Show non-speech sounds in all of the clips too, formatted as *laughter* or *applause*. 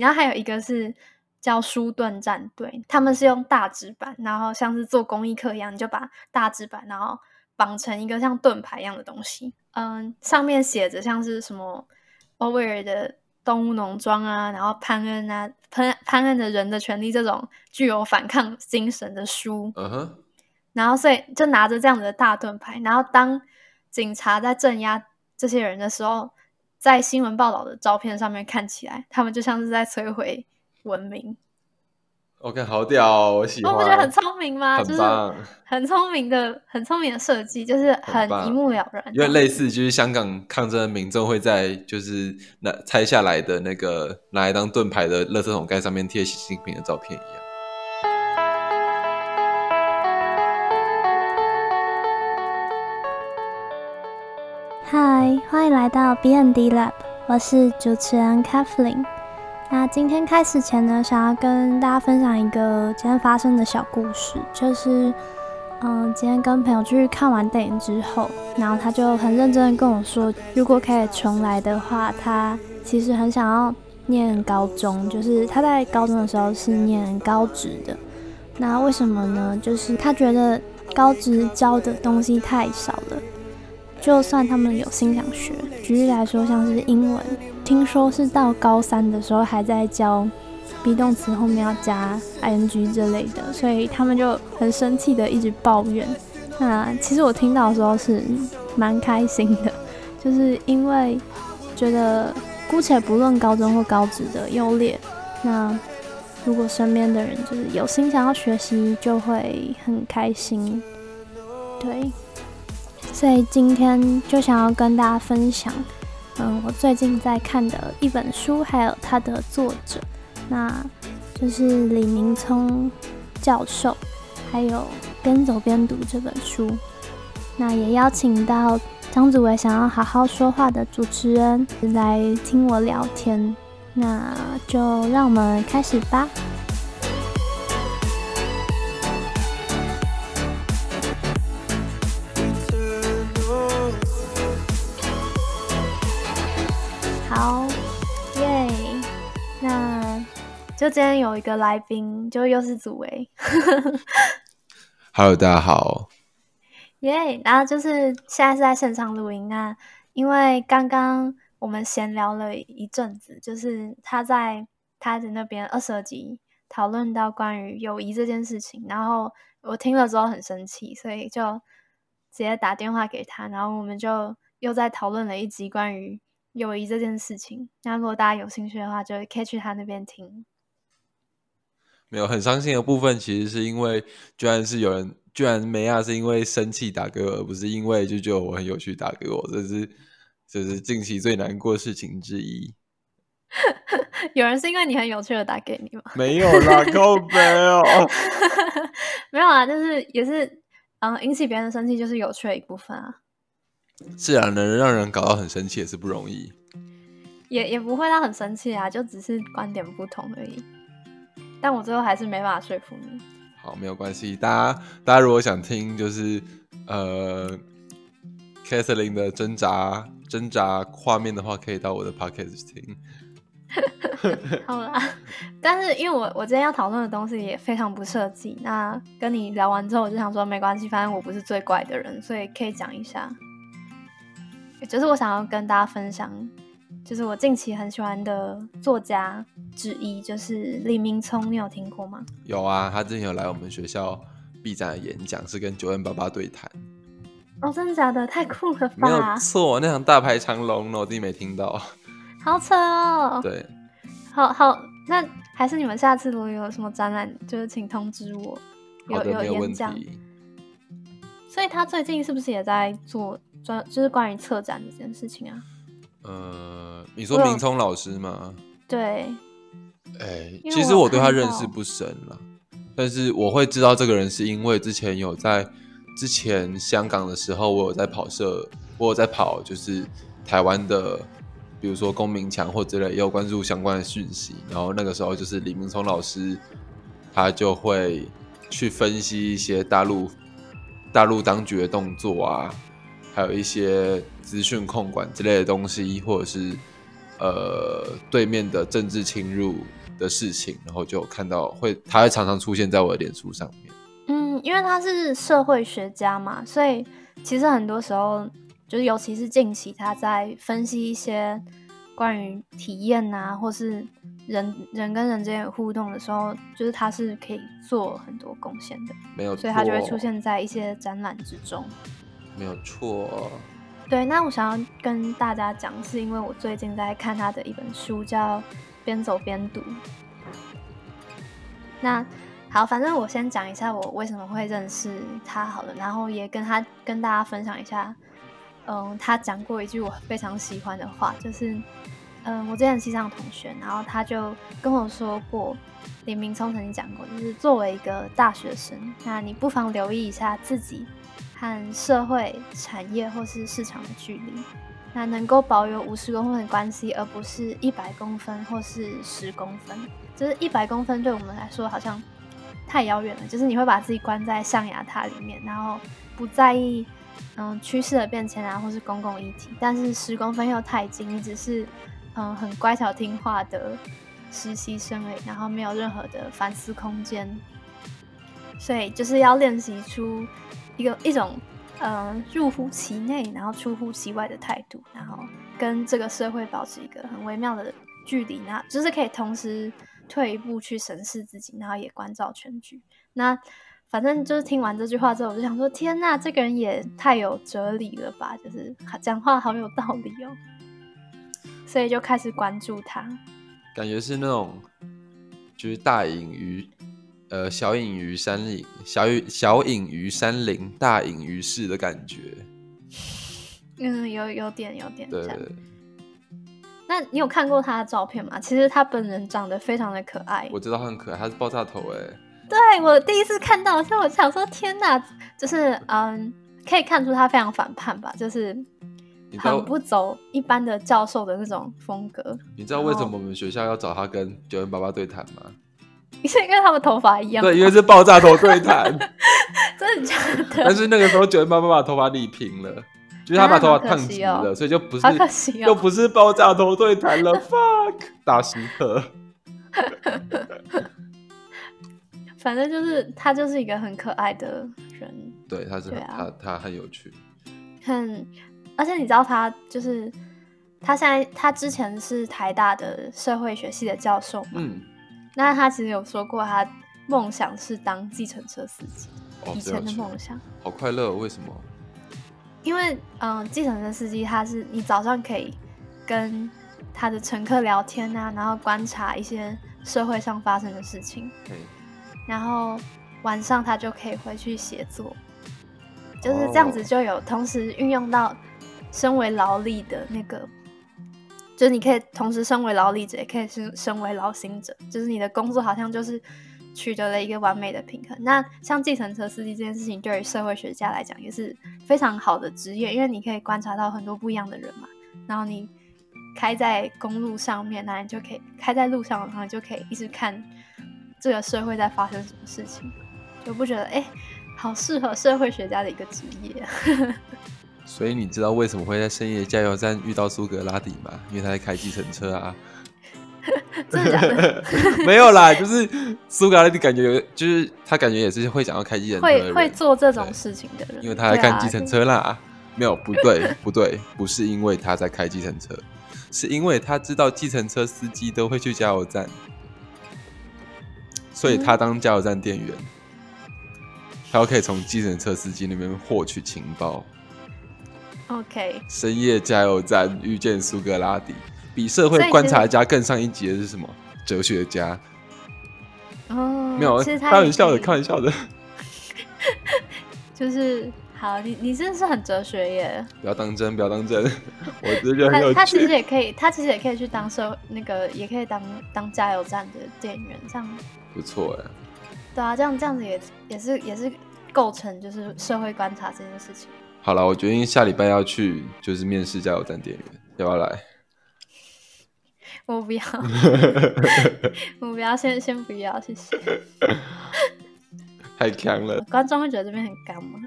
然后还有一个是叫书盾战队，他们是用大纸板，然后像是做公益课一样，你就把大纸板然后绑成一个像盾牌一样的东西，嗯，上面写着像是什么欧威尔的。动物农庄啊，然后潘恩啊，潘潘恩的人的权利这种具有反抗精神的书，嗯哼，然后所以就拿着这样子的大盾牌，然后当警察在镇压这些人的时候，在新闻报道的照片上面看起来，他们就像是在摧毁文明。OK，好屌，我喜欢。我不觉得很聪明吗？很棒，很聪明的，很聪明的设计，就是很一目了然。因为类似就是香港抗争的民众会在就是那拆下来的那个拿来当盾牌的垃圾桶盖上面贴习近平的照片一样。嗨，欢迎来到 B N D Lab，我是主持人 Kathleen。那今天开始前呢，想要跟大家分享一个今天发生的小故事，就是，嗯，今天跟朋友去看完电影之后，然后他就很认真的跟我说，如果可以重来的话，他其实很想要念高中，就是他在高中的时候是念高职的，那为什么呢？就是他觉得高职教的东西太少了。就算他们有心想学，举例来说，像是英文，听说是到高三的时候还在教 be 动词后面要加 ing 之类的，所以他们就很生气的一直抱怨。那其实我听到的时候是蛮开心的，就是因为觉得姑且不论高中或高职的优劣，那如果身边的人就是有心想要学习，就会很开心。对。所以今天就想要跟大家分享，嗯，我最近在看的一本书，还有它的作者，那就是李明聪教授，还有边走边读这本书。那也邀请到张子伟想要好好说话的主持人来听我聊天，那就让我们开始吧。就今天有一个来宾，就又是祖维。*laughs* Hello，大家好。耶，然后就是现在是在线上录音。那因为刚刚我们闲聊了一阵子，就是他在他的那边二十二集讨论到关于友谊这件事情，然后我听了之后很生气，所以就直接打电话给他，然后我们就又在讨论了一集关于友谊这件事情。那如果大家有兴趣的话，就可以去他那边听。没有很伤心的部分，其实是因为居然是有人，居然梅亚是因为生气打给我，而不是因为就觉得我很有趣打给我，这是这是近期最难过事情之一。*laughs* 有人是因为你很有趣的打给你吗？没有啦，够 *laughs* 没有，没有啊，就是也是嗯，引起别人的生气就是有趣的一部分啊。自然，能让人搞到很生气也是不容易。也也不会让很生气啊，就只是观点不同而已。但我最后还是没办法说服你。好，没有关系。大家，大家如果想听，就是呃 c a t h e r i n e 的挣扎挣扎画面的话，可以到我的 Podcast 听。*laughs* 好啦，但是因为我我今天要讨论的东西也非常不设计，那跟你聊完之后，我就想说没关系，反正我不是最怪的人，所以可以讲一下。就是我想要跟大家分享。就是我近期很喜欢的作家之一，就是李明聪，你有听过吗？有啊，他之前有来我们学校 B 站的演讲，是跟九 N 八八对谈。哦，真的假的？太酷了吧！没有错，那场大排长龙，我自己没听到。*laughs* 好扯哦。对，好好，那还是你们下次如果有什么展览，就是请通知我。有有演讲。所以他最近是不是也在做专，就是关于策展这件事情啊？呃，你说明聪老师吗？对，哎，其实我对他认识不深了，但是我会知道这个人是因为之前有在之前香港的时候，我有在跑社，我有在跑就是台湾的，比如说公民墙或之类，也有关注相关的讯息。然后那个时候就是李明聪老师，他就会去分析一些大陆大陆当局的动作啊。还有一些资讯控管之类的东西，或者是呃对面的政治侵入的事情，然后就看到会他会常常出现在我的脸书上面。嗯，因为他是社会学家嘛，所以其实很多时候就是尤其是近期他在分析一些关于体验啊，或是。人人跟人之间互动的时候，就是他是可以做很多贡献的，没有，所以他就会出现在一些展览之中，没有错。对，那我想要跟大家讲，是因为我最近在看他的一本书，叫《边走边读》。那好，反正我先讲一下我为什么会认识他好了，然后也跟他跟大家分享一下，嗯，他讲过一句我非常喜欢的话，就是。嗯，我之前系上同学，然后他就跟我说过，李明聪曾经讲过，就是作为一个大学生，那你不妨留意一下自己和社会、产业或是市场的距离，那能够保有五十公分的关系，而不是一百公分或是十公分。就是一百公分对我们来说好像太遥远了，就是你会把自己关在象牙塔里面，然后不在意嗯趋势的变迁啊，或是公共议题。但是十公分又太近，你只是。嗯，很乖巧听话的实习生而已，然后没有任何的反思空间，所以就是要练习出一个一种嗯入乎其内，然后出乎其外的态度，然后跟这个社会保持一个很微妙的距离，那就是可以同时退一步去审视自己，然后也关照全局。那反正就是听完这句话之后，我就想说，天呐，这个人也太有哲理了吧，就是讲话好有道理哦。所以就开始关注他，感觉是那种，就是大隐于，呃，小隐于山林，小隐小隐于山林，大隐于市的感觉。嗯，有有点有点像。那你有看过他的照片吗？其实他本人长得非常的可爱。我知道他很可爱，他是爆炸头哎。对我第一次看到，所以我想说，天哪，就是嗯，可以看出他非常反叛吧，就是。很不走一般的教授的那种风格。你知道为什么我们学校要找他跟九零八八对谈吗？是因为他们头发一样。对，因为是爆炸头对谈。*laughs* 真的假的？但是那个时候九零八八把头发理平了，就是他把头发烫直了，所以就不是，又不是爆炸头对谈了。Fuck，大师课。*laughs* 反正就是他就是一个很可爱的人。对，他是他他很有趣，很。而且你知道他就是他现在他之前是台大的社会学系的教授嘛？嗯，那他其实有说过他梦想是当计程车司机，以前的梦想。好快乐，为什么？因为嗯，计程车司机他是你早上可以跟他的乘客聊天啊，然后观察一些社会上发生的事情，然后晚上他就可以回去写作，就是这样子就有同时运用到。身为劳力的那个，就是你可以同时身为劳力者，也可以是身为劳心者，就是你的工作好像就是取得了一个完美的平衡。那像计程车司机这件事情，对于社会学家来讲也是非常好的职业，因为你可以观察到很多不一样的人嘛。然后你开在公路上面，那你就可以开在路上，然后你就可以一直看这个社会在发生什么事情，就不觉得哎，好适合社会学家的一个职业。所以你知道为什么会在深夜加油站遇到苏格拉底吗？因为他在开计程车啊。*laughs* 真的？*laughs* 没有啦，就是苏格拉底感觉有，就是他感觉也是会想要开计程车，会会做这种事情的人。因为他在开计程车啦。没有，不对，*laughs* 不对，不是因为他在开计程车，是因为他知道计程车司机都会去加油站，所以他当加油站店员，他可以从计程车司机那边获取情报。OK，深夜加油站遇见苏格拉底，比社会观察家更上一级的是什么？哲学家。哦，没有，开玩笑的，开玩笑的。*laughs* 就是好，你你真的是很哲学耶！不要当真，不要当真。*laughs* 我觉得很有趣。他其实也可以，他其实也可以去当社那个，也可以当当加油站的店员，这样不错哎。对啊，这样这样子也也是也是构成就是社会观察这件事情。好了，我决定下礼拜要去，就是面试加油站店员，要不要来？我不要，*laughs* 我不要，先先不要，谢谢。太强了，观众会觉得这边很干吗？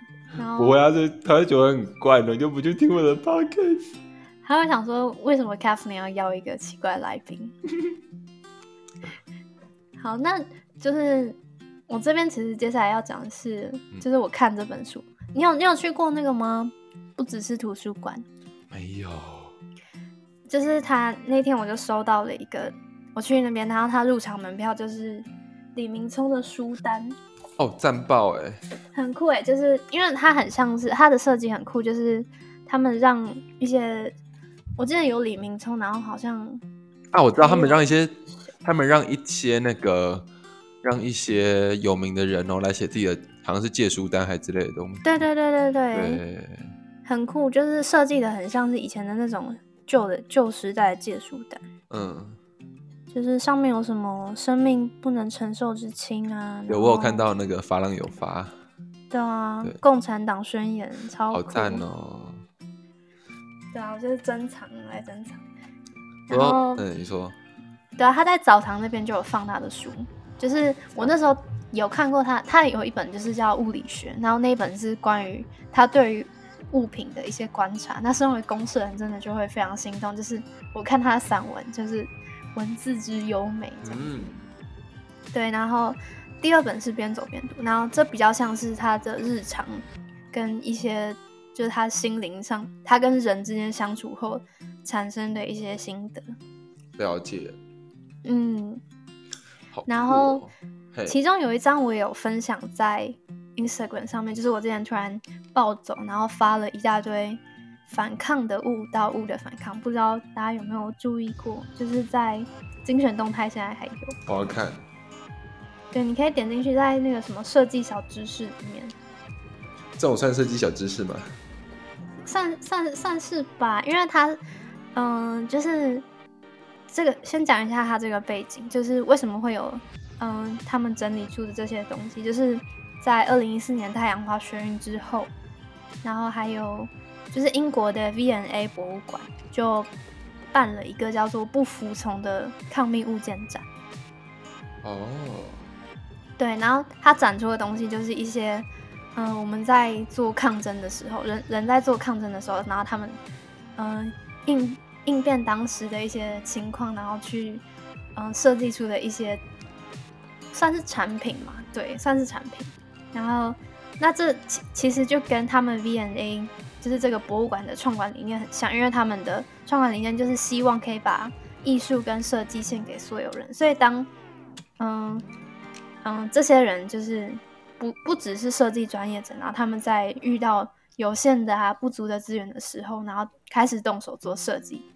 不会啊，这他会觉得很怪的，就不去听我的 podcast。他会想说，为什么 Kathleen 要邀一个奇怪来宾？*laughs* 好，那就是我这边其实接下来要讲的是，就是我看这本书，你有你有去过那个吗？不只是图书馆，没有。就是他那天我就收到了一个，我去那边，然后他入场门票就是李明聪的书单。哦，战报哎，很酷哎，就是因为它很像是它的设计很酷，就是他们让一些，我记得有李明聪，然后好像啊，我知道他们让一些，他们让一些那个让一些有名的人哦来写自己的，好像是借书单还之类的东西。对对对对对，很酷，就是设计的很像是以前的那种旧的旧时代的借书单。嗯。就是上面有什么生命不能承受之轻啊？有我有看到那个发浪有发，对啊，共产党宣言超好赞哦。对啊，我就是珍藏来珍藏。然后，嗯，你说，对啊，他在澡堂那边就有放他的书，就是我那时候有看过他，他有一本就是叫物理学，然后那一本是关于他对于物品的一些观察。那身为公社人，真的就会非常心动。就是我看他的散文，就是。文字之优美，这样子。对，然后第二本是边走边读，然后这比较像是他的日常跟一些就是他心灵上，他跟人之间相处后产生的一些心得。了解。嗯。然后其中有一张我也有分享在 Instagram 上面，就是我之前突然暴走，然后发了一大堆。反抗的物到物的反抗，不知道大家有没有注意过？就是在精选动态现在还有。我要看。对，你可以点进去，在那个什么设计小知识里面。这种算设计小知识吗？算算算是吧，因为它，嗯，就是这个先讲一下它这个背景，就是为什么会有嗯他们整理出的这些东西，就是在二零一四年太阳花学运之后，然后还有。就是英国的 V&A 博物馆就办了一个叫做“不服从”的抗命物件展。哦，对，然后他展出的东西就是一些，嗯，我们在做抗争的时候，人人在做抗争的时候，然后他们，嗯，应应变当时的一些情况，然后去，嗯，设计出的一些算是产品嘛，对，算是产品。然后，那这其其实就跟他们 V&A。就是这个博物馆的创馆理念很像，因为他们的创馆理念就是希望可以把艺术跟设计献给所有人。所以当嗯嗯这些人就是不不只是设计专业者，然后他们在遇到有限的啊不足的资源的时候，然后开始动手做设计。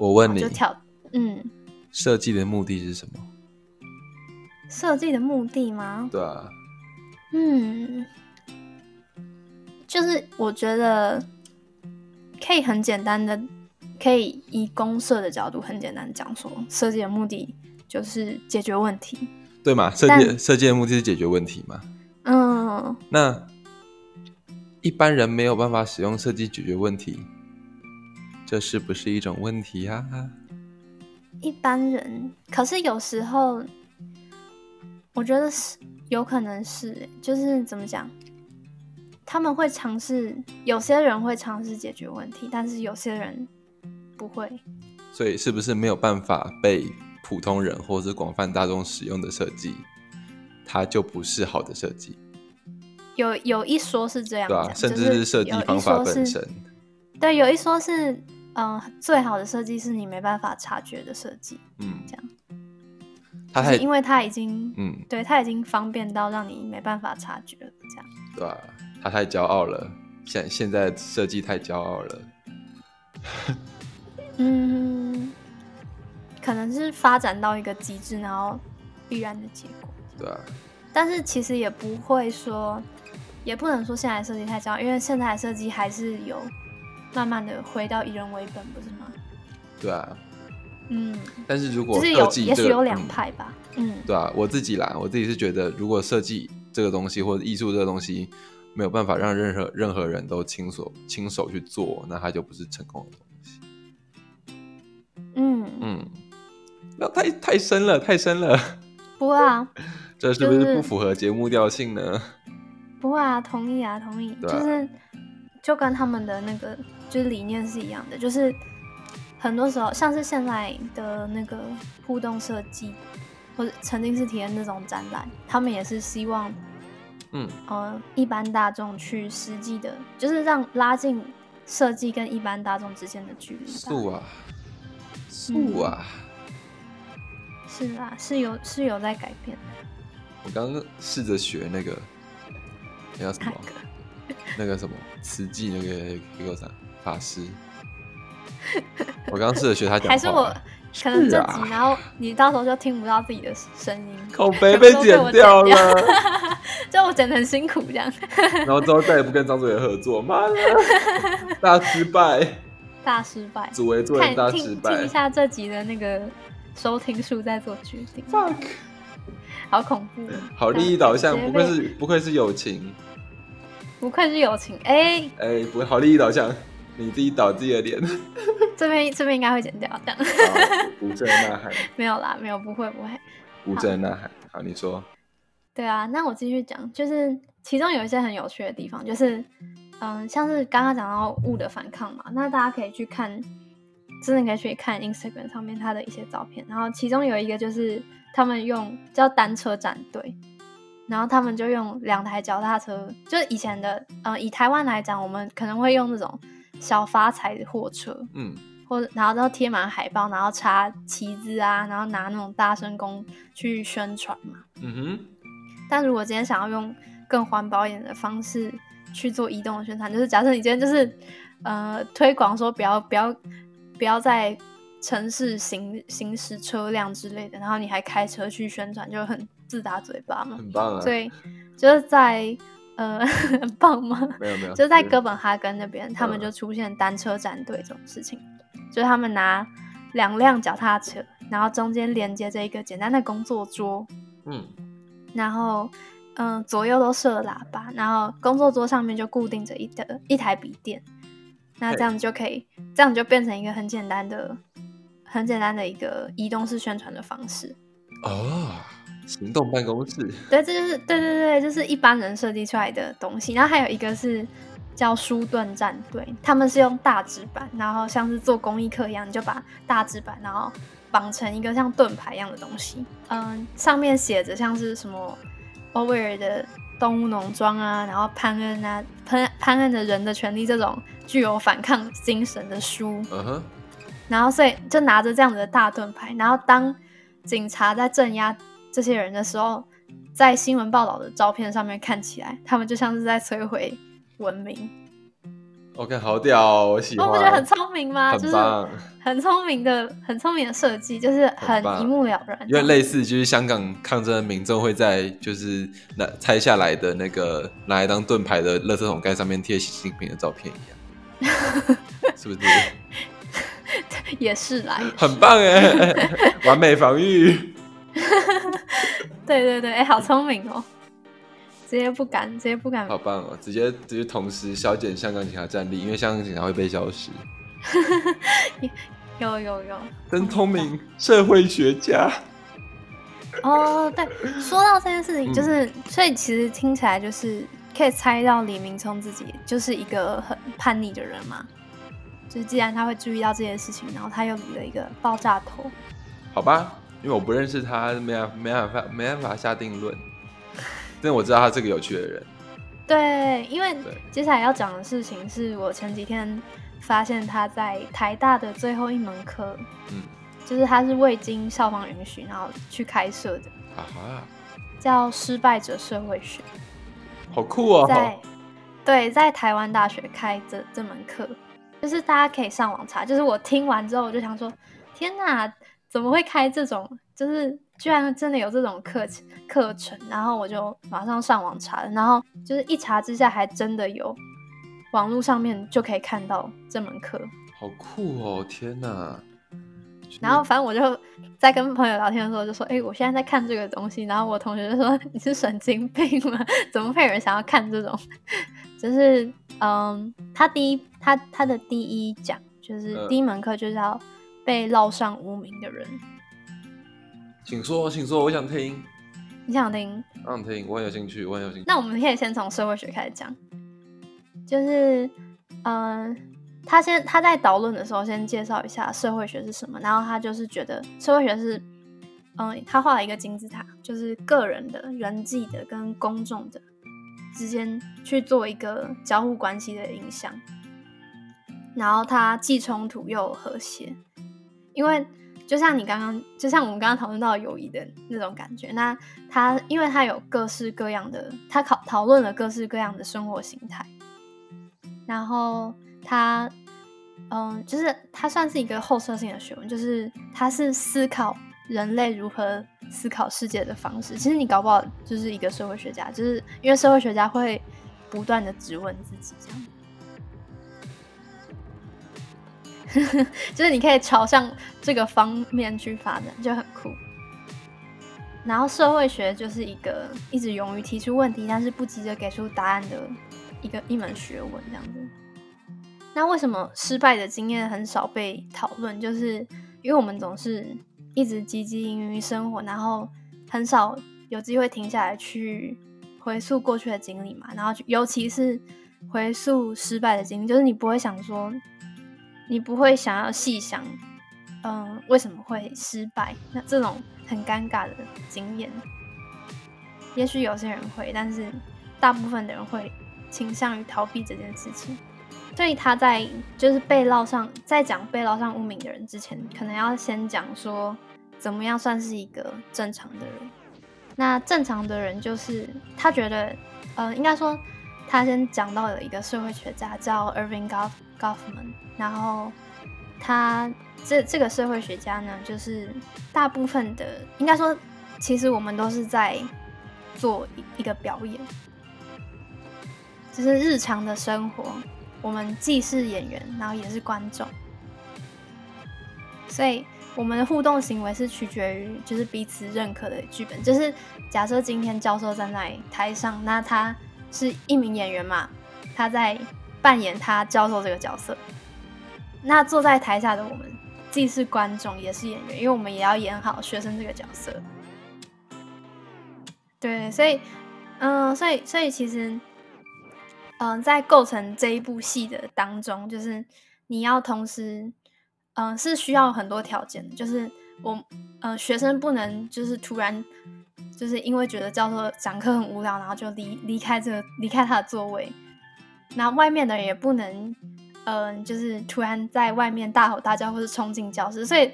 我问你，就跳嗯，设计的目的是什么？设计的目的吗？对啊，嗯。就是我觉得可以很简单的，可以以公社的角度很简单讲说，设计的目的就是解决问题，对吗？设计设计的目的是解决问题吗？嗯。那一般人没有办法使用设计解决问题，这是不是一种问题呀？一般人，可是有时候我觉得是有可能是，就是怎么讲？他们会尝试，有些人会尝试解决问题，但是有些人不会。所以，是不是没有办法被普通人或者是广泛大众使用的设计，它就不是好的设计？有有一说是这样，对啊，甚至是设计方法本身。对，有一说是，嗯，最好的设计是你没办法察觉的设计。嗯，这样。它还因为它已经，嗯，对，它已经方便到让你没办法察觉了，这样。对啊。他太骄傲了，现现在设计太骄傲了。嗯，可能是发展到一个极致，然后必然的结果。对啊。但是其实也不会说，也不能说现在设计太骄傲，因为现在设计还是有慢慢的回到以人为本，不是吗？对啊。嗯。但是如果设计，也许有两派吧。嗯。对啊，我自己啦，我自己是觉得，如果设计这个东西或者艺术这个东西。没有办法让任何任何人都亲手亲手去做，那它就不是成功的东西。嗯嗯，那太太深了，太深了。不啊，*laughs* 这是不是不符合节目调性呢？不会啊，同意啊，同意。就是就跟他们的那个就是理念是一样的，就是很多时候像是现在的那个互动设计，或者曾经是体验那种展览，他们也是希望，嗯呃，一般大众去实际的，就是让拉近设计跟一般大众之间的距离。素啊，素啊，是啊，是有是有在改变的。我刚刚试着学那个，那叫什么？那个什么慈济那个那个啥法师，我刚试着学他讲话，还是我可能这集，然后你到时候就听不到自己的声音，口碑 *laughs* 被剪掉了，就 *laughs* 我剪的很辛苦这样，*laughs* 然后之后再也不跟张祖元合作，妈的，大失败，大失败，主为做人大失败，听一下这集的那个收听数再做决定，fuck，好恐怖，好利益导向，不愧是不愧是友情。不愧是友情，哎哎，不好利益导向，你自己导自己的脸。*laughs* 这边这边应该会剪掉，这样。无声呐喊。*laughs* 没有啦，没有，不会不会。无声呐喊，好，你说。对啊，那我继续讲，就是其中有一些很有趣的地方，就是嗯，像是刚刚讲到物的反抗嘛，那大家可以去看，真的可以去看 Instagram 上面他的一些照片，然后其中有一个就是他们用叫单车战队。然后他们就用两台脚踏车，就是以前的，呃，以台湾来讲，我们可能会用那种小发财的货车，嗯，或者然后都贴满海报，然后插旗子啊，然后拿那种大声公去宣传嘛，嗯哼。但如果今天想要用更环保一点的方式去做移动的宣传，就是假设你今天就是呃推广说不要不要不要在城市行行驶车辆之类的，然后你还开车去宣传，就很。自打嘴巴嘛，很棒啊！所以就是在呃，*laughs* 很棒吗？没有没有，就是在哥本哈根那边，他们就出现单车战队这种事情，就是他们拿两辆脚踏车，然后中间连接着一个简单的工作桌，嗯，然后嗯左右都设喇叭，然后工作桌上面就固定着一的一台笔电，那这样就可以，这样就变成一个很简单的、很简单的一个移动式宣传的方式哦。行动办公室，对，这就是对对对，就是一般人设计出来的东西。然后还有一个是叫书盾战队，他们是用大纸板，然后像是做公益课一样，你就把大纸板然后绑成一个像盾牌一样的东西，嗯，上面写着像是什么欧威尔的动物农庄啊，然后潘恩啊，潘潘恩的人的权利这种具有反抗精神的书，嗯哼，然后所以就拿着这样子的大盾牌，然后当警察在镇压。这些人的时候，在新闻报道的照片上面看起来，他们就像是在摧毁文明。OK，好屌，我喜欢。我不觉得很聪明吗？就是，很聪明的，很聪明的设计，就是很一目了然。因为类似就是香港抗争的民众会在就是那拆下来的那个拿来当盾牌的垃圾桶盖上面贴习近平的照片一样，*laughs* 是不是？*laughs* 也是啦，很棒哎，*laughs* 完美防御。*laughs* 对对对，哎，好聪明哦！直接不敢，直接不敢。好棒哦！直接直接同时削减香港警察战力，因为香港警察会被消失。*laughs* 有有有，真聪明，社会学家。*laughs* 哦，对，说到这件事情，就是所以其实听起来就是可以猜到李明聪自己就是一个很叛逆的人嘛。就是既然他会注意到这件事情，然后他又理了一个爆炸头。好吧。因为我不认识他，没办没办法没办法下定论。*laughs* 但我知道他是个有趣的人。对，因为接下来要讲的事情是我前几天发现他在台大的最后一门课，嗯，就是他是未经校方允许然后去开设的，啊哈，叫失败者社会学，好酷哦！在对，在台湾大学开这这门课，就是大家可以上网查。就是我听完之后，我就想说，天哪！怎么会开这种？就是居然真的有这种课课程，然后我就马上上网查了，然后就是一查之下，还真的有网络上面就可以看到这门课，好酷哦！天哪！然后反正我就在跟朋友聊天的时候就说：“哎，我现在在看这个东西。”然后我同学就说：“ *laughs* 你是神经病吗？怎么会有人想要看这种？” *laughs* 就是嗯，他第一他他的第一讲就是第一门课就是要。被烙上无名的人，请说，请说，我想听。你想听？我想听，我很有兴趣，我很有兴趣。那我们可以先从社会学开始讲，就是嗯，他先他在导论的时候先介绍一下社会学是什么，然后他就是觉得社会学是，嗯，他画了一个金字塔，就是个人的、人际的跟公众的之间去做一个交互关系的影响，然后它既冲突又和谐，因为。就像你刚刚，就像我们刚刚讨论到友谊的那种感觉，那他因为他有各式各样的，他讨讨论了各式各样的生活形态，然后他，嗯，就是他算是一个后设性的学问，就是他是思考人类如何思考世界的方式。其实你搞不好就是一个社会学家，就是因为社会学家会不断的质问自己，这样。*laughs* 就是你可以朝向这个方面去发展，就很酷。然后社会学就是一个一直勇于提出问题，但是不急着给出答案的一个一门学问，这样子。那为什么失败的经验很少被讨论？就是因为我们总是一直汲汲营营于生活，然后很少有机会停下来去回溯过去的经历嘛。然后尤其是回溯失败的经历，就是你不会想说。你不会想要细想，嗯，为什么会失败？那这种很尴尬的经验，也许有些人会，但是大部分的人会倾向于逃避这件事情。所以他在就是被烙上，在讲被烙上污名的人之前，可能要先讲说怎么样算是一个正常的人。那正常的人就是他觉得，呃，应该说他先讲到了一个社会学家叫 Irving Goff。Goffman，然后他这这个社会学家呢，就是大部分的应该说，其实我们都是在做一个表演，就是日常的生活，我们既是演员，然后也是观众，所以我们的互动行为是取决于就是彼此认可的剧本。就是假设今天教授站在台上，那他是一名演员嘛，他在。扮演他教授这个角色，那坐在台下的我们既是观众也是演员，因为我们也要演好学生这个角色。对，所以，嗯，所以，所以其实，嗯，在构成这一部戏的当中，就是你要同时，嗯，是需要很多条件的，就是我，嗯，学生不能就是突然就是因为觉得教授讲课很无聊，然后就离离开这个离开他的座位。那外面的人也不能，嗯，就是突然在外面大吼大叫，或是冲进教室。所以，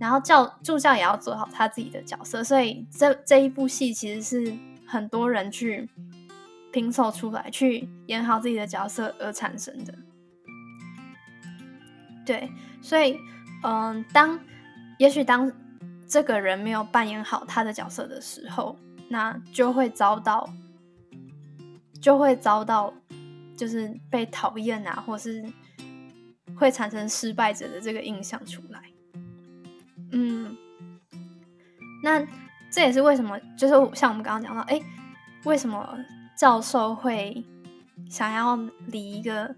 然后教助教也要做好他自己的角色。所以，这这一部戏其实是很多人去拼凑出来，去演好自己的角色而产生的。对，所以，嗯，当也许当这个人没有扮演好他的角色的时候，那就会遭到，就会遭到。就是被讨厌啊，或是会产生失败者的这个印象出来。嗯，那这也是为什么，就是像我们刚刚讲到，哎，为什么教授会想要理一个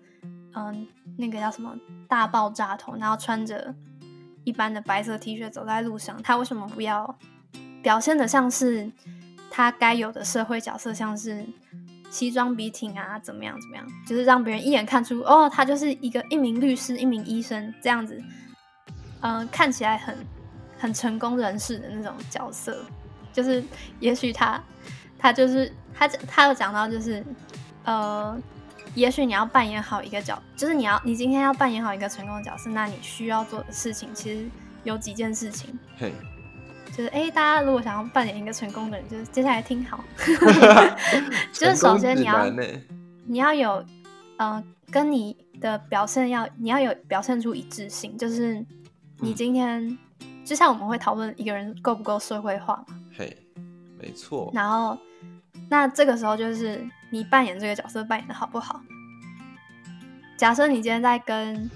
嗯，那个叫什么大爆炸头，然后穿着一般的白色 T 恤走在路上？他为什么不要表现的像是他该有的社会角色，像是？西装笔挺啊，怎么样？怎么样？就是让别人一眼看出，哦，他就是一个一名律师、一名医生这样子，嗯，看起来很很成功人士的那种角色。就是也许他他就是他他有讲到，就是呃，也许你要扮演好一个角，就是你要你今天要扮演好一个成功的角色，那你需要做的事情其实有几件事情。嘿。就是哎，大家如果想要扮演一个成功的人，就是接下来听好。*laughs* 就是首先你要你要有，嗯，跟你的表现要你要有表现出一致性。就是你今天就像我们会讨论一个人够不够社会化嘛。嘿，没错。然后那这个时候就是你扮演这个角色扮演的好不好？假设你今天在跟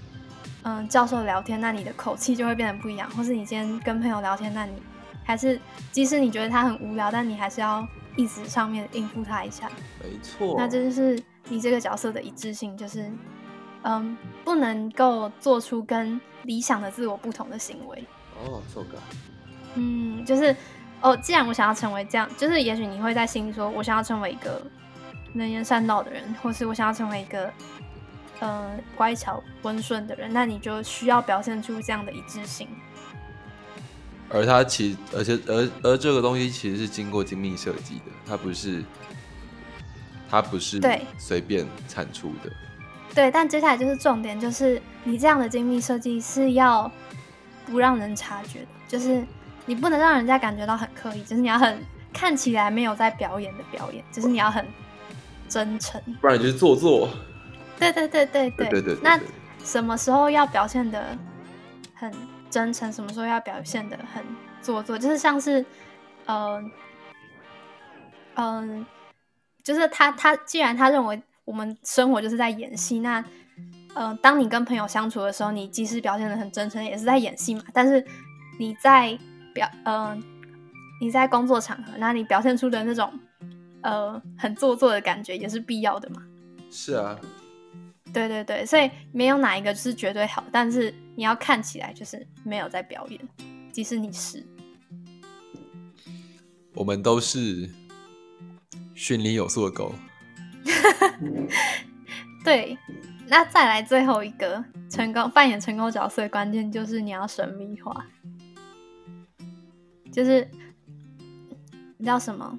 嗯教授聊天，那你的口气就会变得不一样；或是你今天跟朋友聊天，那你还是，即使你觉得他很无聊，但你还是要一直上面应付他一下。没错。那这就是你这个角色的一致性，就是，嗯，不能够做出跟理想的自我不同的行为。哦，这个。嗯，就是，哦，既然我想要成为这样，就是也许你会在心里说，我想要成为一个能言善道的人，或是我想要成为一个，呃乖巧温顺的人，那你就需要表现出这样的一致性。而它其而且而而这个东西其实是经过精密设计的，它不是它不是对随便产出的。对，但接下来就是重点，就是你这样的精密设计是要不让人察觉的，就是你不能让人家感觉到很刻意，就是你要很看起来没有在表演的表演，就是你要很真诚，不然你就是做作。对对对对对对对。那什么时候要表现的很真诚？什么时候要表现的很做作？就是像是，嗯嗯，就是他他既然他认为。我们生活就是在演戏，那，呃，当你跟朋友相处的时候，你即使表现的很真诚，也是在演戏嘛。但是你在表，呃，你在工作场合，那你表现出的那种，呃，很做作的感觉，也是必要的嘛。是啊。对对对，所以没有哪一个是绝对好，但是你要看起来就是没有在表演，即使你是。我们都是训练有素的狗。*laughs* 对，那再来最后一个成功扮演成功角色的，关键就是你要神秘化，就是你知道什么？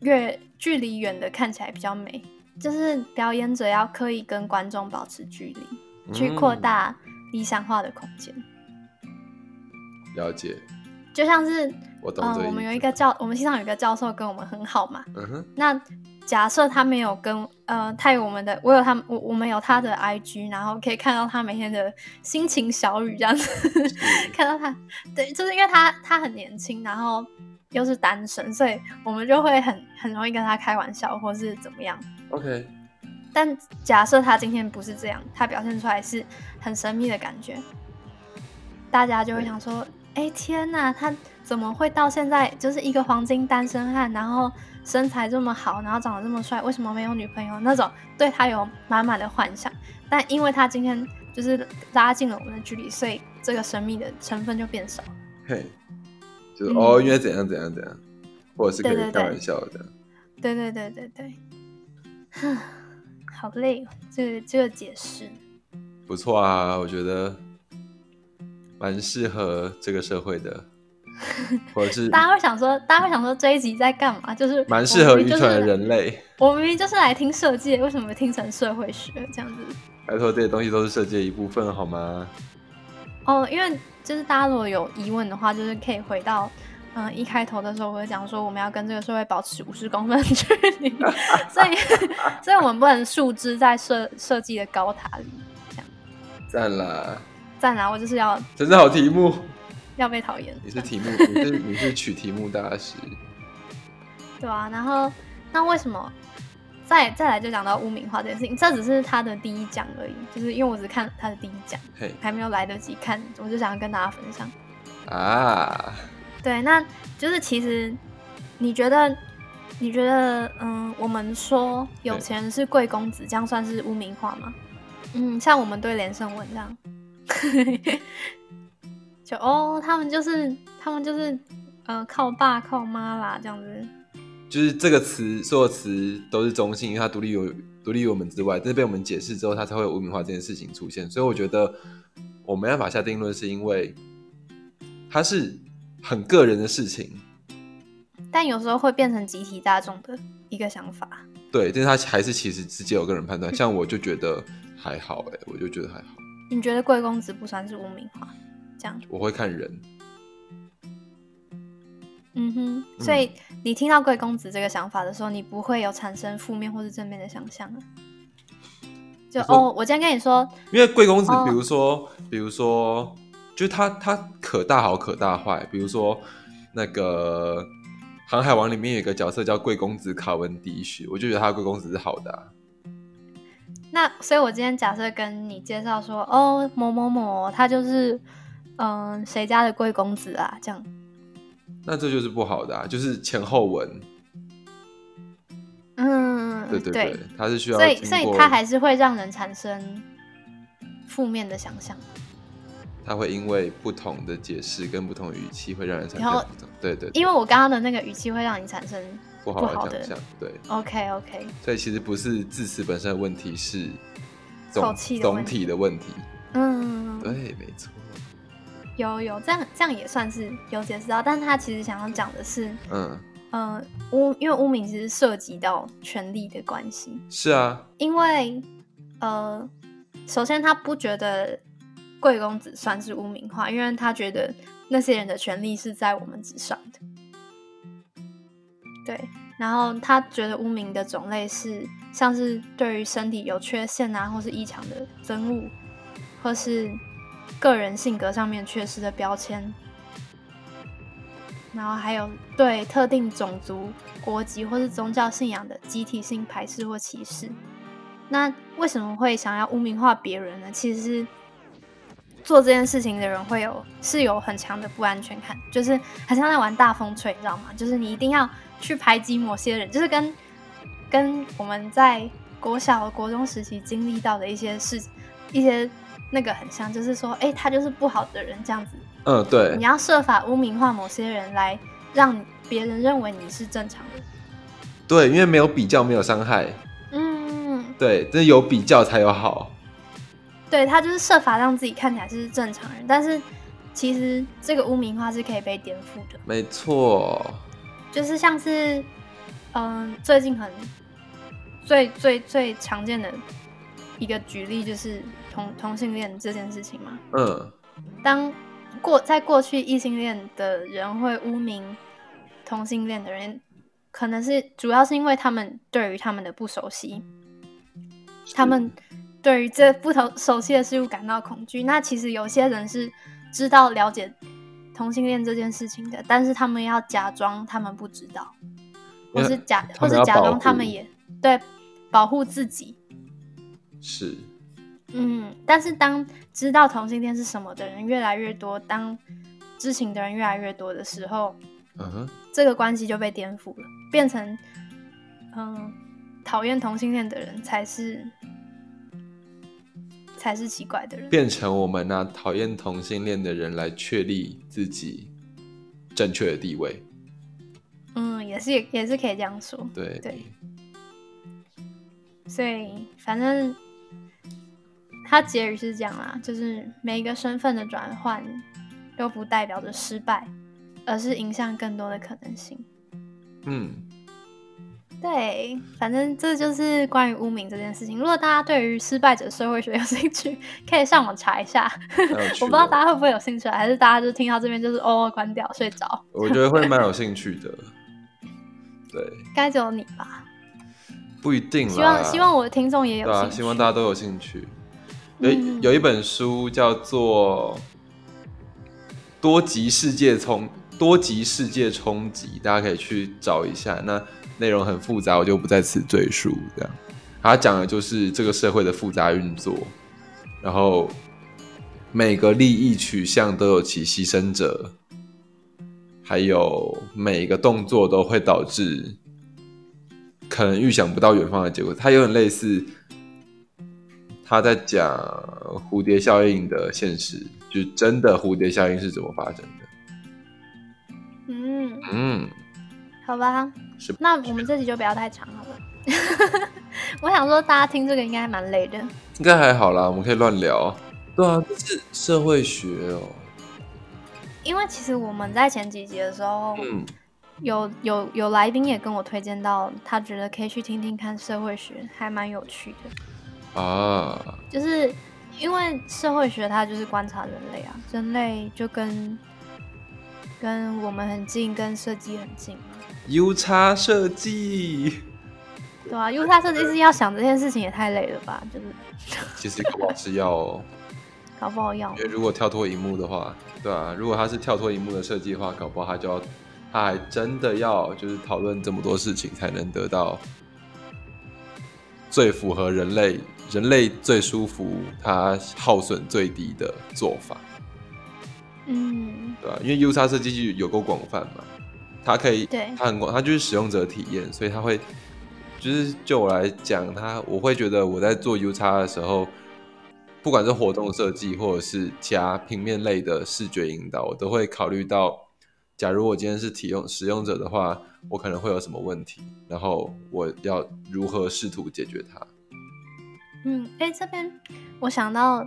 越距离远的看起来比较美，就是表演者要刻意跟观众保持距离，去扩大理想化的空间。了解，就像是我懂。我们有一个教，我们系上有一个教授跟我们很好嘛。嗯哼，那。假设他没有跟呃，他有我们的，我有他，我我们有他的 IG，然后可以看到他每天的心情小雨这样子，看到他，对，就是因为他他很年轻，然后又是单身，所以我们就会很很容易跟他开玩笑，或是怎么样。OK。但假设他今天不是这样，他表现出来是很神秘的感觉，大家就会想说，哎天呐，他怎么会到现在就是一个黄金单身汉，然后。身材这么好，然后长得这么帅，为什么没有女朋友？那种对他有满满的幻想，但因为他今天就是拉近了我们的距离，所以这个神秘的成分就变少。嘿，就是哦，因为怎样怎样怎样，或者是可以开玩笑的。对对对对对，*sighs* 好累哦，这个这个解释。不错啊，我觉得蛮适合这个社会的。*laughs* 或者是大家会想说，大家会想说这一集在干嘛？就是蛮适合愚蠢的人类。我明明就是来听设计，为什么听成社会学这样子？拜托，这些东西都是设计的一部分，好吗？哦，因为就是大家如果有疑问的话，就是可以回到嗯一开头的时候，我会讲说我们要跟这个社会保持五十公分距离，*laughs* 所以所以我们不能树枝在设设计的高塔里。这样赞啦！赞啦！我就是要真是好题目。要被讨厌？*laughs* 你是题目，你是你是取题目大师，对啊。然后那为什么再再来就讲到污名化这件事情？这只是他的第一讲而已，就是因为我只看他的第一讲，还没有来得及看，我就想要跟大家分享啊。对，那就是其实你觉得你觉得嗯，我们说有钱人是贵公子，这样算是污名化吗？嗯，像我们对连胜文这样。*laughs* 就哦，他们就是他们就是，呃，靠爸靠妈啦，这样子。就是这个词，所有词都是中性，因为它独立于独立于我们之外，但是被我们解释之后，它才会有污名化这件事情出现。所以我觉得我没办法下定论，是因为它是很个人的事情。但有时候会变成集体大众的一个想法。对，但是它还是其实直接有个人判断。像我就觉得还好，哎，我就觉得还好。你觉得贵公子不算是污名化？这样我会看人，嗯哼，所以你听到贵公子这个想法的时候，你不会有产生负面或是正面的想象啊？就哦，我今天跟你说，因为贵公子，比如说，比如说，就是他他可大好可大坏，比如说那个《航海王》里面有一个角色叫贵公子卡文迪许，我就觉得他贵公子是好的。那所以，我今天假设跟你介绍说，哦，某某某，他就是。嗯，谁家的贵公子啊？这样，那这就是不好的啊，就是前后文。嗯，对对对，他是需要，所以所以他还是会让人产生负面的想象。他会因为不同的解释跟不同语气，会让人产生对对，因为我刚刚的那个语气会让你产生不好的想象。对，OK OK。所以其实不是字词本身的问题，是总总体的问题。嗯，对，没错。有有这样这样也算是有解释到，但是他其实想要讲的是，嗯嗯污，因为污名其实涉及到权力的关系。是啊，因为呃，首先他不觉得贵公子算是污名化，因为他觉得那些人的权利是在我们之上的。对，然后他觉得污名的种类是像是对于身体有缺陷啊，或是异常的憎恶，或是。个人性格上面缺失的标签，然后还有对特定种族、国籍或是宗教信仰的集体性排斥或歧视。那为什么会想要污名化别人呢？其实做这件事情的人会有是有很强的不安全感，就是很像在玩大风吹，你知道吗？就是你一定要去排挤某些人，就是跟跟我们在国小、国中时期经历到的一些事、一些。那个很像，就是说，哎，他就是不好的人这样子。嗯，对。你要设法污名化某些人，来让别人认为你是正常的。对，因为没有比较，没有伤害。嗯。对，这有比较才有好。对他就是设法让自己看起来是正常人，但是其实这个污名化是可以被颠覆的。没错。就是像是，嗯，最近很最最最常见的一个举例就是。同同性恋这件事情吗？嗯，当过在过去异性恋的人会污名同性恋的人，可能是主要是因为他们对于他们的不熟悉，他们对于这不同熟悉的事物感到恐惧。那其实有些人是知道了解同性恋这件事情的，但是他们要假装他们不知道，或是假或是假装他们也对保护自己是。嗯，但是当知道同性恋是什么的人越来越多，当知情的人越来越多的时候，嗯哼，这个关系就被颠覆了，变成嗯，讨厌同性恋的人才是才是奇怪的人，变成我们拿讨厌同性恋的人来确立自己正确的地位。嗯，也是也也是可以这样说，对对，所以反正。他结语是这样啦，就是每一个身份的转换都不代表着失败，而是影响更多的可能性。嗯，对，反正这就是关于污名这件事情。如果大家对于失败者社会学有兴趣，*laughs* 可以上网查一下。我不知道大家会不会有兴趣，还是大家就听到这边就是哦关掉睡着。我觉得会蛮有兴趣的。对，*laughs* 该只有你吧？不一定。希望希望我的听众也有兴趣。希望大家都有兴趣。有有一本书叫做《多极世界冲多极世界冲击》，大家可以去找一下。那内容很复杂，我就不在此赘述。这样，它讲的就是这个社会的复杂运作，然后每个利益取向都有其牺牲者，还有每一个动作都会导致可能预想不到远方的结果。它有点类似。他在讲蝴蝶效应的现实，就真的蝴蝶效应是怎么发生的？嗯嗯，好吧，那我们这集就不要太长好了。*laughs* 我想说，大家听这个应该蛮累的。应该还好啦，我们可以乱聊。对啊，这是社会学哦。因为其实我们在前几集的时候，嗯，有有有来宾也跟我推荐到，他觉得可以去听听看社会学，还蛮有趣的。啊，就是因为社会学它就是观察人类啊，人类就跟跟我们很近，跟设计很近嘛。U 叉设计，对啊，U 叉设计师要想这件事情也太累了吧？就是，*laughs* 其实搞不好是要，*laughs* 搞不好要，因为如果跳脱荧幕的话，对啊，如果他是跳脱荧幕的设计的话，搞不好他就要，他还真的要就是讨论这么多事情才能得到最符合人类。人类最舒服，它耗损最低的做法，嗯，对吧？因为 U 叉设计有够广泛嘛，它可以，对，它很广，它就是使用者体验，所以它会，就是就我来讲，它我会觉得我在做 U 叉的时候，不管是活动设计或者是加平面类的视觉引导，我都会考虑到，假如我今天是体用使用者的话，我可能会有什么问题，然后我要如何试图解决它。嗯，哎，这边我想到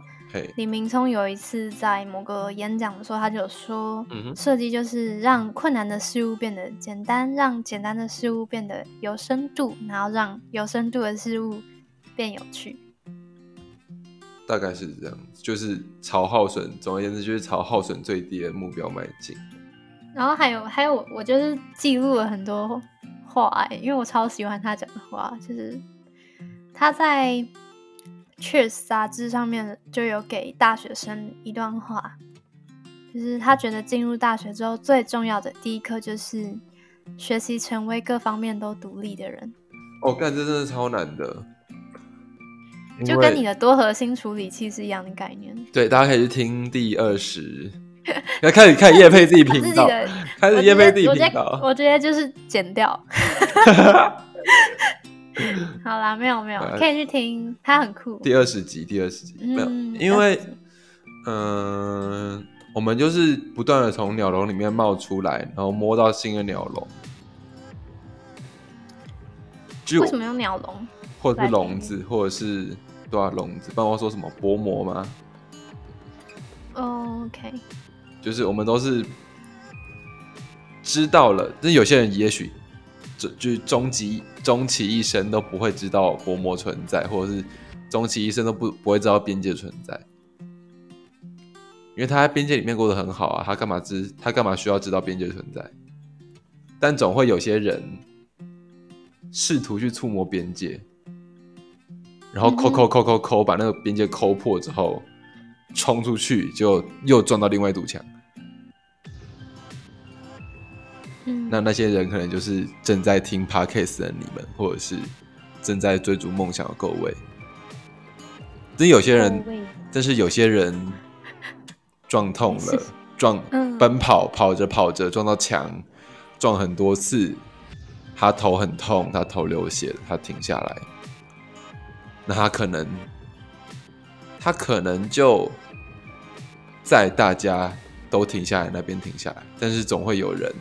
李明聪有一次在某个演讲的时候，他就说，设计就是让困难的事物变得简单，让简单的事物变得有深度，然后让有深度的事物变有趣。大概是这样，就是朝耗损，总而言之就是朝耗损最低的目标迈进。然后还有还有，我就是记录了很多话，因为我超喜欢他讲的话，就是他在《Cheers》杂志上面就有给大学生一段话，就是他觉得进入大学之后最重要的第一课就是学习成为各方面都独立的人。哦，干这真的超难的。就跟你的多核心处理器是一样的概念。对，大家可以去听第二十，*laughs* 要开始开始夜配自己频道，*laughs* 开始叶配自己频道。我直接就是剪掉。*laughs* *laughs* 好啦，没有没有，可以去听，他很酷。第二十集，第二十集，没有，因为嗯，我们就是不断的从鸟笼里面冒出来，然后摸到新的鸟笼。为什么用鸟笼？或者是笼子，或者是。对啊，笼子，不然我说什么薄膜吗？OK，就是我们都是知道了，但有些人也许就就终极终其一生都不会知道薄膜存在，或者是终其一生都不不会知道边界存在，因为他在边界里面过得很好啊，他干嘛知他干嘛需要知道边界存在？但总会有些人试图去触摸边界。然后抠抠抠抠抠，把那个边界抠破之后，冲出去就又撞到另外一堵墙。那那些人可能就是正在听 podcast 的你们，或者是正在追逐梦想的各位。但有些人，但是有些人撞痛了，撞奔跑跑着跑着撞到墙，撞很多次，他头很痛，他头流血，他停下来。那他可能，他可能就在大家都停下来那边停下来，但是总会有人，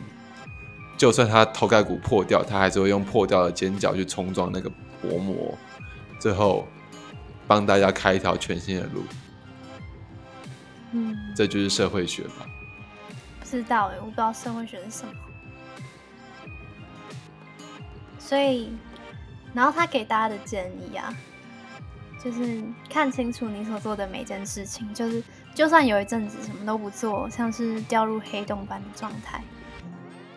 就算他头盖骨破掉，他还是会用破掉的尖角去冲撞那个薄膜，最后帮大家开一条全新的路。嗯，这就是社会学吧？不知道哎，我不知道社会学是什么。所以，然后他给大家的建议啊。就是看清楚你所做的每件事情，就是就算有一阵子什么都不做，像是掉入黑洞般的状态，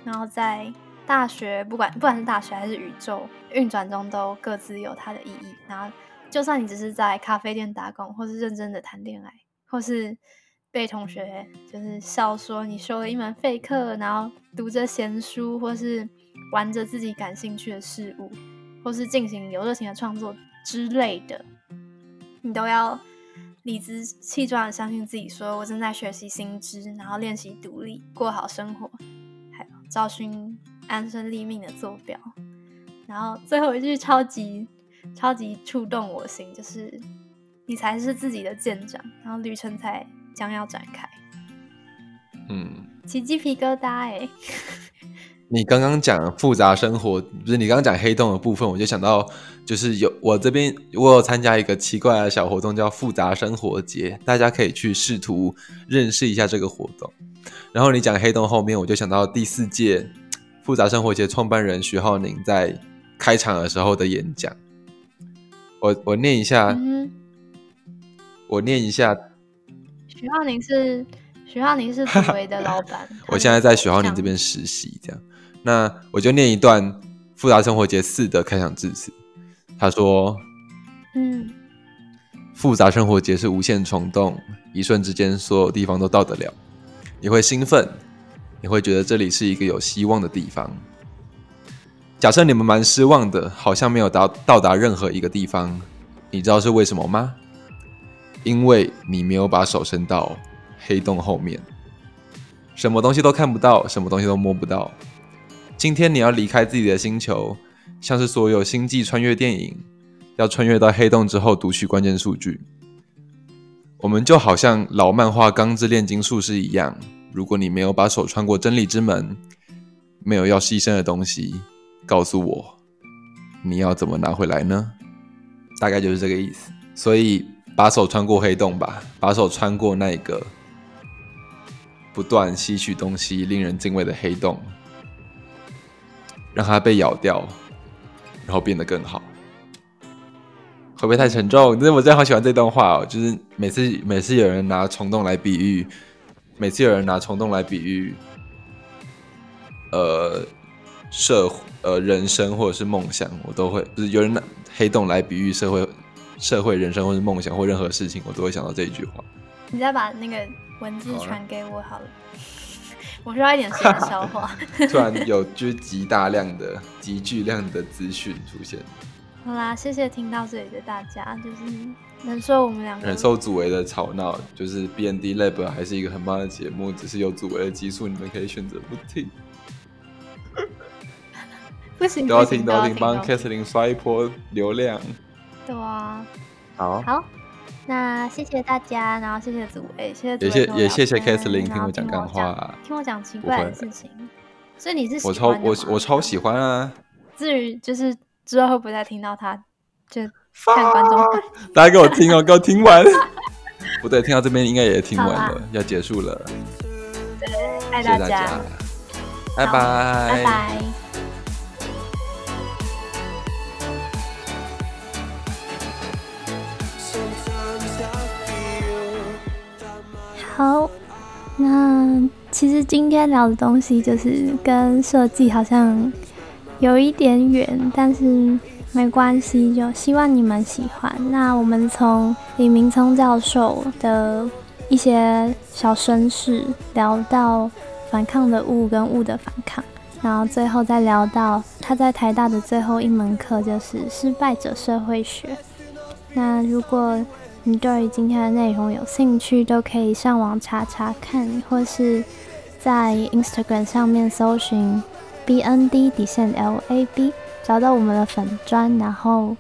然后在大学，不管不管是大学还是宇宙运转中，都各自有它的意义。然后，就算你只是在咖啡店打工，或是认真的谈恋爱，或是被同学就是笑说你修了一门废课，然后读着闲书，或是玩着自己感兴趣的事物，或是进行有热情的创作之类的。你都要理直气壮的相信自己，说我正在学习新知，然后练习独立，过好生活，找寻安身立命的坐标。然后最后一句超级超级触动我心，就是你才是自己的舰长，然后旅程才将要展开。嗯，起鸡皮疙瘩哎。你刚刚讲复杂生活，不是你刚刚讲黑洞的部分，我就想到，就是有我这边我有参加一个奇怪的小活动，叫复杂生活节，大家可以去试图认识一下这个活动。然后你讲黑洞后面，我就想到第四届复杂生活节创办人徐浩宁在开场的时候的演讲，我我念一下，我念一下，徐浩宁是徐浩宁是 *laughs* 紫薇的老板，我现在在徐浩宁这边实习，这样。那我就念一段《复杂生活节四》的开场致辞。他说：“嗯，复杂生活节是无限虫洞，一瞬之间，所有地方都到得了。你会兴奋，你会觉得这里是一个有希望的地方。假设你们蛮失望的，好像没有到到达任何一个地方，你知道是为什么吗？因为你没有把手伸到黑洞后面，什么东西都看不到，什么东西都摸不到。”今天你要离开自己的星球，像是所有星际穿越电影，要穿越到黑洞之后读取关键数据。我们就好像老漫画《钢之炼金术师》一样，如果你没有把手穿过真理之门，没有要牺牲的东西，告诉我，你要怎么拿回来呢？大概就是这个意思。所以把手穿过黑洞吧，把手穿过那个不断吸取东西、令人敬畏的黑洞，让它被咬掉，然后变得更好。会不会太沉重？但是我真的好喜欢这段话哦，就是每次每次有人拿虫洞来比喻，每次有人拿虫洞来比喻，呃，社呃人生或者是梦想，我都会就是有人拿黑洞来比喻社会、社会人生或者梦想或任何事情，我都会想到这一句话。你再把那个文字传给我好了，*laughs* 我需要一点时间消化。*laughs* 突然有就是极大量的、极巨量的资讯出现。好啦，谢谢听到这里的大家，就是忍受我们两个忍受组维的吵闹，就是 B N D Lab 还是一个很棒的节目，只是有组维的激素，你们可以选择不听。*laughs* 不行，都要听，都要听，帮 Kathleen 刷一波流量。对啊，好，好，那谢谢大家，然后谢谢组维，谢谢也谢也谢谢 Kathleen 听我讲干话，听我讲奇怪的事情。所以你是我超我我超喜欢啊。至于就是。之后会不会再听到他？就看观众。*laughs* 大家给我听哦，给我听完。*laughs* 不对，听到这边应该也听完了，要结束了。谢谢大家，拜拜，拜拜。好，那其实今天聊的东西就是跟设计好像。有一点远，但是没关系，就希望你们喜欢。那我们从李明聪教授的一些小绅士聊到反抗的物跟物的反抗，然后最后再聊到他在台大的最后一门课，就是失败者社会学。那如果你对于今天的内容有兴趣，都可以上网查查看，或是在 Instagram 上面搜寻。B N D 底线 L A B，找到我们的粉砖，然后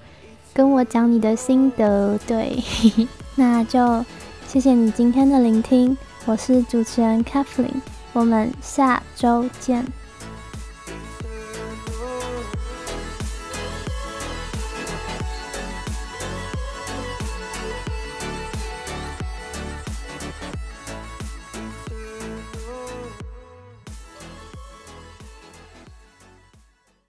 跟我讲你的心得。对，*laughs* 那就谢谢你今天的聆听，我是主持人 Kathleen，我们下周见。